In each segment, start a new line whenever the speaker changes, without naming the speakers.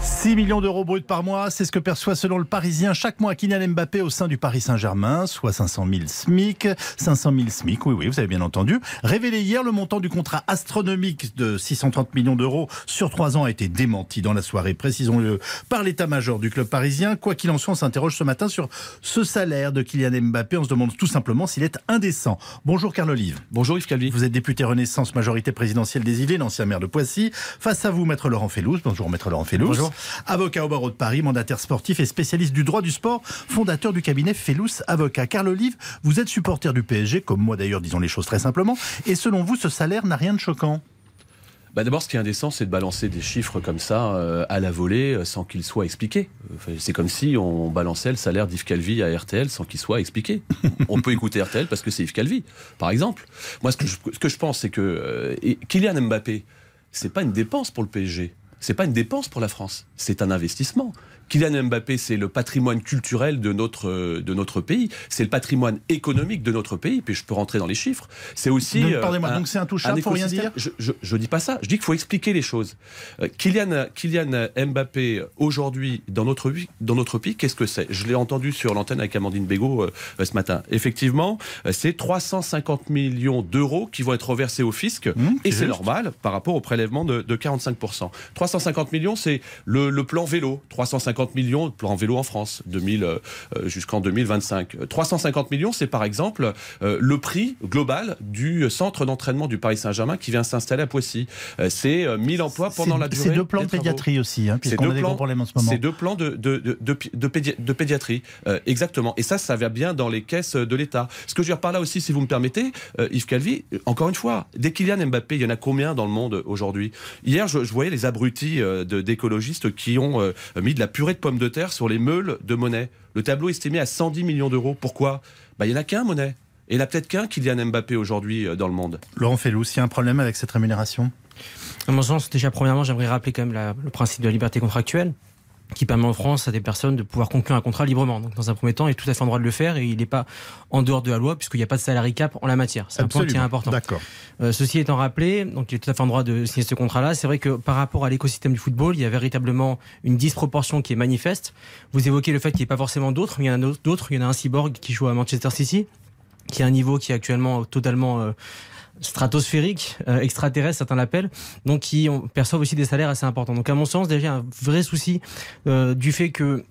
6 millions d'euros bruts par mois, c'est ce que perçoit selon le Parisien chaque mois Kylian Mbappé au sein du Paris Saint-Germain, soit 500 000 SMIC, 500 000 SMIC, oui, oui, vous avez bien entendu. Révélé hier, le montant du contrat astronomique de 630 millions d'euros sur trois ans a été démenti dans la soirée, précisons-le, par l'état-major du club parisien. Quoi qu'il en soit, on s'interroge ce matin sur ce salaire de Kylian Mbappé. On se demande tout simplement s'il est indécent. Bonjour Carl Olive.
Bonjour Yves Calvi.
Vous êtes député Renaissance, majorité présidentielle des Yvelines, ancien maire de Poissy. Face à vous, maître Laurent Fellouz. Bonjour maître Laurent Fellouz.
Bonjour.
Avocat au barreau de Paris, mandataire sportif et spécialiste du droit du sport, fondateur du cabinet Fellous Avocat. Carl Olive, vous êtes supporter du PSG, comme moi d'ailleurs, disons les choses très simplement. Et selon vous, ce salaire n'a rien de choquant?
Bah D'abord, ce qui est indécent, c'est de balancer des chiffres comme ça euh, à la volée euh, sans qu'ils soient expliqués. Enfin, c'est comme si on balançait le salaire d'Yves Calvi à RTL sans qu'il soit expliqué. on peut écouter RTL parce que c'est Yves Calvi, par exemple. Moi, ce que je, ce que je pense, c'est que euh, Kylian Mbappé, c'est pas une dépense pour le PSG. C'est pas une dépense pour la France, c'est un investissement. Kylian Mbappé, c'est le patrimoine culturel de notre, de notre pays. C'est le patrimoine économique de notre pays. Puis je peux rentrer dans les chiffres. C'est aussi.
Pardonnez-moi, donc c'est intouchable, faut rien dire
Je ne dis pas ça. Je dis qu'il faut expliquer les choses. Euh, Kylian, Kylian Mbappé, aujourd'hui, dans notre, dans notre pays, qu'est-ce que c'est? Je l'ai entendu sur l'antenne avec Amandine Bégaud euh, ce matin. Effectivement, euh, c'est 350 millions d'euros qui vont être reversés au fisc. Mmh, et c'est normal par rapport au prélèvement de, de 45%. 350 millions, c'est le, le plan vélo. 350 millions de plans vélo en France 2000 euh, euh, jusqu'en 2025. 350 millions, c'est par exemple euh, le prix global du centre d'entraînement du Paris Saint-Germain qui vient s'installer à Poissy. c'est 1000 emplois pendant la durée.
C'est deux plans de pédiatrie aussi, hein, puisqu'on a des gros problèmes en ce moment.
C'est deux plans de, de, de, pédiatrie, exactement. Et ça, ça va bien dans les caisses de l'État. Ce que je veux dire par là aussi, si vous me permettez, Yves Calvi, encore une fois, dès Kylian Mbappé, il y en a combien dans le monde aujourd'hui? Hier, je, voyais les abrutis d'écologistes qui ont mis de la purée de pommes de terre sur les meules de monnaie. Le tableau est estimé à 110 millions d'euros. Pourquoi? Bah, Il n'y en a qu'un, monnaie. Et il n'y a peut-être qu'un Kylian Mbappé aujourd'hui euh, dans le monde.
Laurent Fellou, s'il y a un problème avec cette rémunération?
À mon sens, déjà, premièrement, j'aimerais rappeler quand même le principe de la liberté contractuelle qui permet en France à des personnes de pouvoir conclure un contrat librement. Donc, dans un premier temps, il est tout à fait en droit de le faire et il n'est pas en dehors de la loi puisqu'il n'y a pas de salarié cap en la matière. C'est un point qui est important.
D'accord.
Euh, ceci étant rappelé, donc il est tout à fait en droit de signer ce contrat-là. C'est vrai que par rapport à l'écosystème du football, il y a véritablement une disproportion qui est manifeste. Vous évoquez le fait qu'il n'y ait pas forcément d'autres, mais il y en a d'autres. Il y en a un cyborg qui joue à Manchester City, qui a un niveau qui est actuellement totalement euh, stratosphérique, euh, extraterrestre, certains l'appellent, donc qui perçoivent aussi des salaires assez importants. Donc à mon sens, déjà un vrai souci euh, du fait que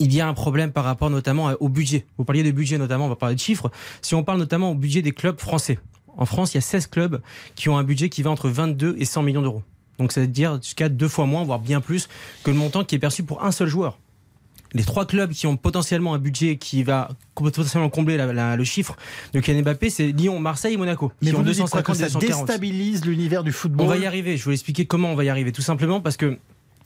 il y a un problème par rapport notamment au budget. Vous parliez de budget notamment, on va parler de chiffres. Si on parle notamment au budget des clubs français, en France, il y a 16 clubs qui ont un budget qui va entre 22 et 100 millions d'euros. Donc ça veut dire jusqu'à deux fois moins, voire bien plus que le montant qui est perçu pour un seul joueur les trois clubs qui ont potentiellement un budget qui va potentiellement combler le chiffre de Kylian Mbappé, c'est Lyon, Marseille et Monaco.
Mais
qui
ont 250 ça déstabilise l'univers du football.
On va y arriver. Je vais vous expliquer comment on va y arriver. Tout simplement parce que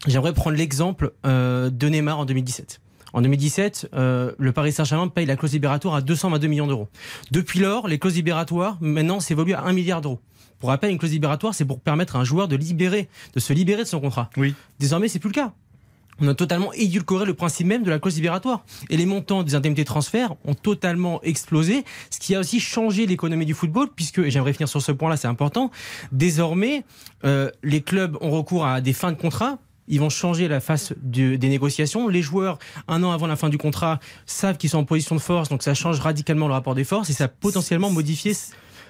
j'aimerais prendre l'exemple euh, de Neymar en 2017. En 2017, euh, le Paris Saint-Germain paye la clause libératoire à 222 millions d'euros. Depuis lors, les clauses libératoires, maintenant, s'évoluent à 1 milliard d'euros. Pour rappel, une clause libératoire, c'est pour permettre à un joueur de libérer, de se libérer de son contrat.
Oui.
Désormais, c'est plus le cas on a totalement édulcoré le principe même de la clause libératoire. Et les montants des indemnités de transfert ont totalement explosé, ce qui a aussi changé l'économie du football, puisque, et j'aimerais finir sur ce point-là, c'est important, désormais, euh, les clubs ont recours à des fins de contrat ils vont changer la face des négociations. Les joueurs, un an avant la fin du contrat, savent qu'ils sont en position de force, donc ça change radicalement le rapport des forces et ça a potentiellement modifié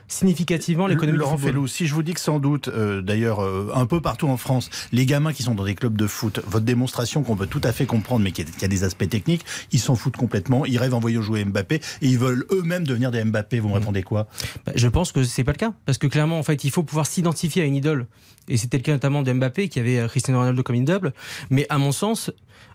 significativement l'économie
Laurent
Fellou,
si je vous dis que sans doute, euh, d'ailleurs, euh, un peu partout en France, les gamins qui sont dans des clubs de foot, votre démonstration qu'on peut tout à fait comprendre, mais qui a, des aspects techniques, ils s'en foutent complètement. Ils rêvent envoyer jouer Mbappé et ils veulent eux-mêmes devenir des Mbappé. Vous me répondez quoi?
Bah, Je pense que c'est pas le cas, parce que clairement, en fait, il faut pouvoir s'identifier à une idole. Et c'était le cas notamment de Mbappé, qui avait euh, Cristiano Ronaldo comme une double. Mais à mon sens,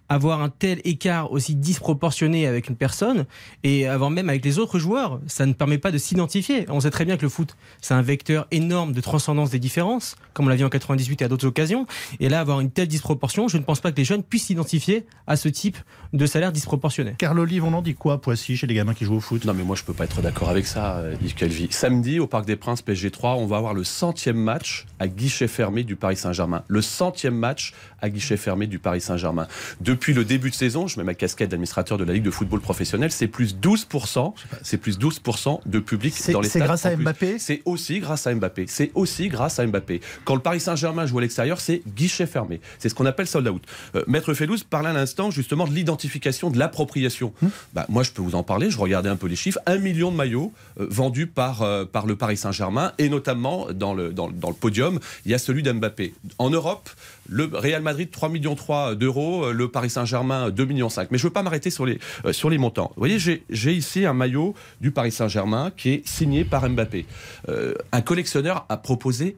avoir un tel écart aussi disproportionné avec une personne et avoir même avec les autres joueurs, ça ne permet pas de s'identifier. On sait très bien que le foot, c'est un vecteur énorme de transcendance des différences, comme on l'a vu en 98 et à d'autres occasions. Et là, avoir une telle disproportion, je ne pense pas que les jeunes puissent s'identifier à ce type de salaire disproportionné.
Carl Olive, on en dit quoi, Poissy, chez les gamins qui jouent au foot?
Non, mais moi, je peux pas être d'accord avec ça, Yves Calvi. Samedi, au Parc des Princes, PSG 3, on va avoir le centième match à guichet fermé du Paris Saint-Germain. Le centième match à guichet fermé du Paris Saint-Germain. depuis le début de saison, je mets ma casquette d'administrateur de la Ligue de football professionnel, c'est plus 12%, c'est plus 12% de public
C'est
dans les
c'est
stades.
grâce à. Mbappé
C'est aussi grâce à Mbappé. C'est aussi grâce à Mbappé. Quand le Paris Saint-Germain joue à l'extérieur, c'est guichet fermé. C'est ce qu'on appelle sold out. Euh, Maître Fellouz parlait à l'instant justement de l'identification, de l'appropriation.
Hum.
Bah, moi, je peux vous en parler. Je regardais un peu les chiffres. Un million de maillots euh, vendus par, euh, par le Paris Saint-Germain et notamment dans le, dans, dans le podium, il y a celui d'Mbappé. En Europe, le Real Madrid 3 millions 3 d'euros, euh, le Paris Saint-Germain 2 millions 5. Mais je ne veux pas m'arrêter sur les, euh, sur les montants. Vous voyez, j'ai j'ai ici un maillot du Paris Saint-Germain qui est signé par Mbappé. Euh, un collectionneur a proposé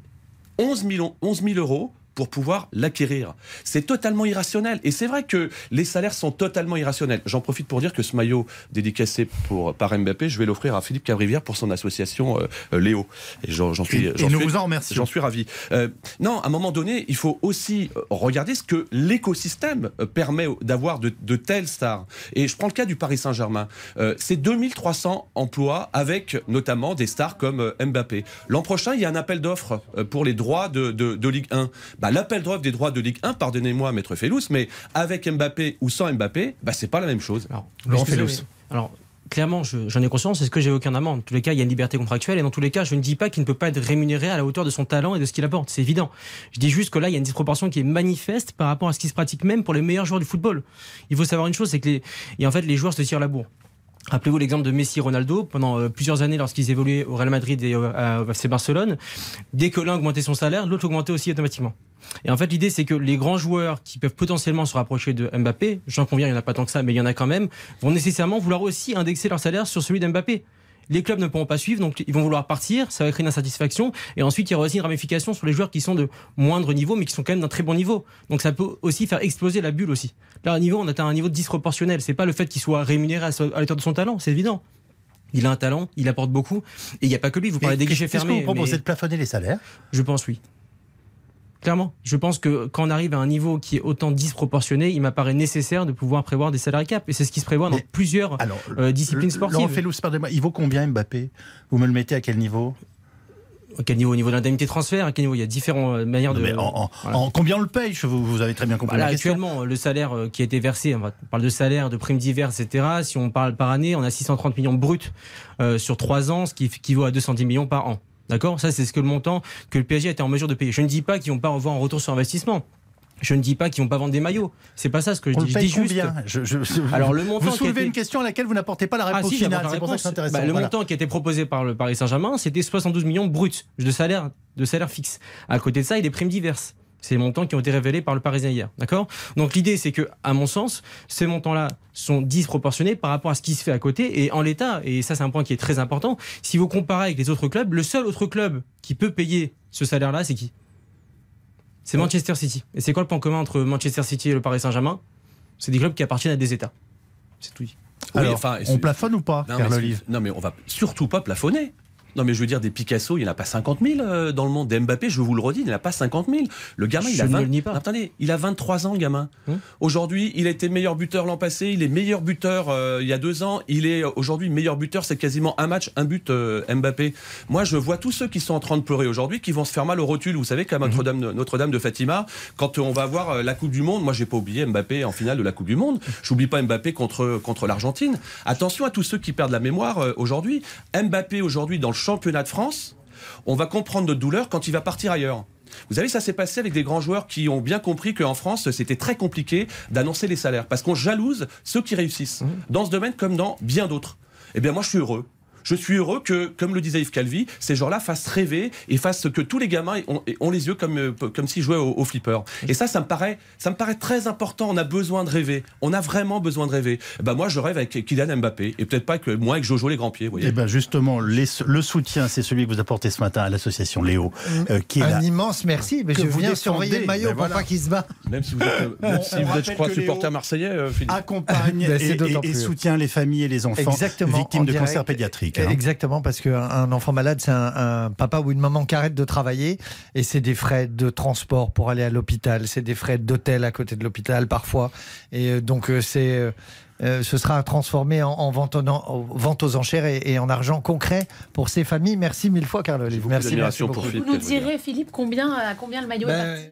11 000, 11 000 euros pour pouvoir l'acquérir. C'est totalement irrationnel. Et c'est vrai que les salaires sont totalement irrationnels. J'en profite pour dire que ce maillot dédicacé pour, par Mbappé, je vais l'offrir à Philippe Cavrivière pour son association euh, euh, Léo. Et j'en suis,
Et, nous
suis-
vous en remercions.
J'en suis ravi. Euh, non, à un moment donné, il faut aussi regarder ce que l'écosystème permet d'avoir de, de telles stars. Et je prends le cas du Paris Saint-Germain. Euh, c'est 2300 emplois avec notamment des stars comme Mbappé. L'an prochain, il y a un appel d'offres pour les droits de, de- de Ligue 1. Bah, L'appel d'offres des droits de Ligue 1, pardonnez-moi, Maître Fellous, mais avec Mbappé ou sans Mbappé, bah, c'est pas la même chose.
Alors,
Laurent Fellous.
Alors, clairement, je- j'en ai conscience, c'est ce que j'ai aucun amende. Dans tous les cas, il y a une liberté contractuelle, et dans tous les cas, je ne dis pas qu'il ne peut pas être rémunéré à la hauteur de son talent et de ce qu'il apporte. C'est évident. Je dis juste que là, il y a une disproportion qui est manifeste par rapport à ce qui se pratique même pour les meilleurs joueurs du football. Il faut savoir une chose, c'est que les, et en fait, les joueurs se tirent la bourre. Rappelez-vous l'exemple de Messi Ronaldo pendant euh, plusieurs années lorsqu'ils évoluaient au Real Madrid et au FC Barcelone. Dès que l'un augmentait son salaire, l'autre augmentait aussi automatiquement. Et en fait, l'idée, c'est que les grands joueurs qui peuvent potentiellement se rapprocher de Mbappé, j'en conviens, il n'y en a pas tant que ça, mais il y en a quand même, vont nécessairement vouloir aussi indexer leur salaire sur celui d'Mbappé. Les clubs ne pourront pas suivre, donc ils vont vouloir partir, ça va créer une insatisfaction, et ensuite il y aura aussi une ramification sur les joueurs qui sont de moindre niveau, mais qui sont quand même d'un très bon niveau. Donc ça peut aussi faire exploser la bulle aussi. Là, à niveau, on atteint un niveau disproportionnel. C'est pas le fait qu'il soit rémunéré à la hauteur de son talent, c'est évident. Il a un talent, il apporte beaucoup, et il n'y a pas que lui. Vous parlez
Mais
des guichets
Qu'est-ce que
fermés.
vous proposez
mais-
de plafonner les salaires?
Je pense oui. Clairement, je pense que quand on arrive à un niveau qui est autant disproportionné, il m'apparaît nécessaire de pouvoir prévoir des salaires cap. Et c'est ce qui se prévoit dans
Mais-
plusieurs
Alors,
euh, disciplines
Laurent
sportives.
Fellous, pardonnez-moi, il vaut combien Mbappé? Vous me le mettez à quel niveau?
À quel niveau? Au niveau de l'indemnité de transfert À quel niveau? Il y a différentes euh, manières de.
mais en, en-
Voilà.
en combien on le paye? Vous, vous avez très bien compris
Voilà,
la question.
actuellement, le salaire euh, qui a été versé, on parle de salaire, de primes diverses, etc. Si on parle par année, on a 630 millions bruts euh, sur 3 ans, ce qui équivaut à 210 millions par an. D'accord? Ça, c'est ce que le montant que le PSG a été en mesure de payer. Je ne dis pas qu'ils vont pas avoir un retour sur investissement. Je ne dis pas qu'ils vont pas vendre des maillots. C'est pas ça ce que je dis.
le
Je
paye
dis juste.
combien? Je- je- je-
Alors, le montant
Vous
qui a
soulevez
été-
une question à laquelle vous n'apportez pas la
Ah
réponse
si,
finale.
j'apporte la
C'est pour ça que
réponse.
c'est intéressant.
Bah, le
Voilà.
montant qui été proposé par le Paris Saint-Germain, c'était 72 millions bruts de salaire, de salaire fixe. À côté de ça, il y a des primes diverses. C'est les montants qui ont été révélés par le Parisien hier. D'accord? Donc l'idée, c'est que, à mon sens, ces montants-là sont disproportionnés par rapport à ce qui se fait à côté. Et en l'état, et ça, c'est un point qui est très important, si vous comparez avec les autres clubs, le seul autre club qui peut payer ce salaire-là, c'est qui? C'est Manchester City. Et c'est quoi le point commun entre Manchester City et le Paris Saint-Germain? C'est des clubs qui appartiennent à des États. C'est tout dit.
Oui,
Alors,
enfin,
on plafonne ou pas,
Non
Pierre
mais, non, mais on va surtout pas plafonner. Non, mais je veux dire, des Picasso, il n'y en a pas 50 000 euh, dans le monde. Des Mbappé, je vous le redis, il n'y en a pas 50 000. Le gamin, il a
ne
20...
le pas.
Attendez, il a 23 ans, le gamin.
Hum.
Aujourd'hui, il a été meilleur buteur l'an passé. Il est meilleur buteur euh, il y a deux ans. Il est euh, aujourd'hui meilleur buteur. C'est quasiment un match, un but euh, Mbappé. Moi, je vois tous ceux qui sont en train de pleurer aujourd'hui, qui vont se faire mal au rotule. Vous savez, qu'à Notre-Dame de, Notre-Dame de Fatima, quand on va voir la Coupe du Monde, moi, j'ai pas oublié Mbappé en finale de la Coupe du Monde. J'oublie pas Mbappé contre, contre l'Argentine. Attention à tous ceux qui perdent la mémoire euh, aujourd'hui. Mbappé, aujourd'hui, dans le championnat de France, on va comprendre notre douleur quand il va partir ailleurs. Vous savez, ça s'est passé avec des grands joueurs qui ont bien compris qu'en France, c'était très compliqué d'annoncer les salaires parce qu'on jalouse ceux qui réussissent dans ce domaine comme dans bien d'autres. Eh bien, moi, je suis heureux. Je suis heureux que, comme le disait Yves Calvi, ces gens-là fassent rêver et fassent que tous les gamins ont, ont les yeux comme, euh, comme s'ils jouaient au, au flipper. Et ça, ça me, paraît, ça me paraît très important. On a besoin de rêver. On a vraiment besoin de rêver. Ben moi, je rêve avec Kylian Mbappé et peut-être pas que moi avec Jojo les grands pieds. vous voyez.
Eh ben justement, les- le soutien, c'est celui que vous apportez ce matin à l'association Léo, euh, qui est
Un
là.
immense merci, mais
que
je
vous
viens surveiller le maillot
ben
pour
voilà.
pas qu'il se bat.
Même si vous êtes, même si vous êtes, je crois, supporter marseillais, euh, Philippe.
accompagne
Ben,
et, et- et soutient les familles et les enfants
Exactement,
victimes
en
de
direct.
cancer pédiatrique. Hein.
Exactement, parce qu'un un enfant malade, c'est un, un papa ou une maman qui arrête de travailler et c'est des frais de transport pour aller à l'hôpital, c'est des frais d'hôtel à côté de l'hôpital parfois. Et euh, donc, euh, c'est. euh, ce sera transformé en, en vente, en- en vente aux enchères et, et en argent concret pour ces familles. Merci mille fois, Carl Olive. Merci, merci beaucoup.
pour Philippe.
Vous nous direz, Philippe, combien, à combien le maillot est
Ben,
parti?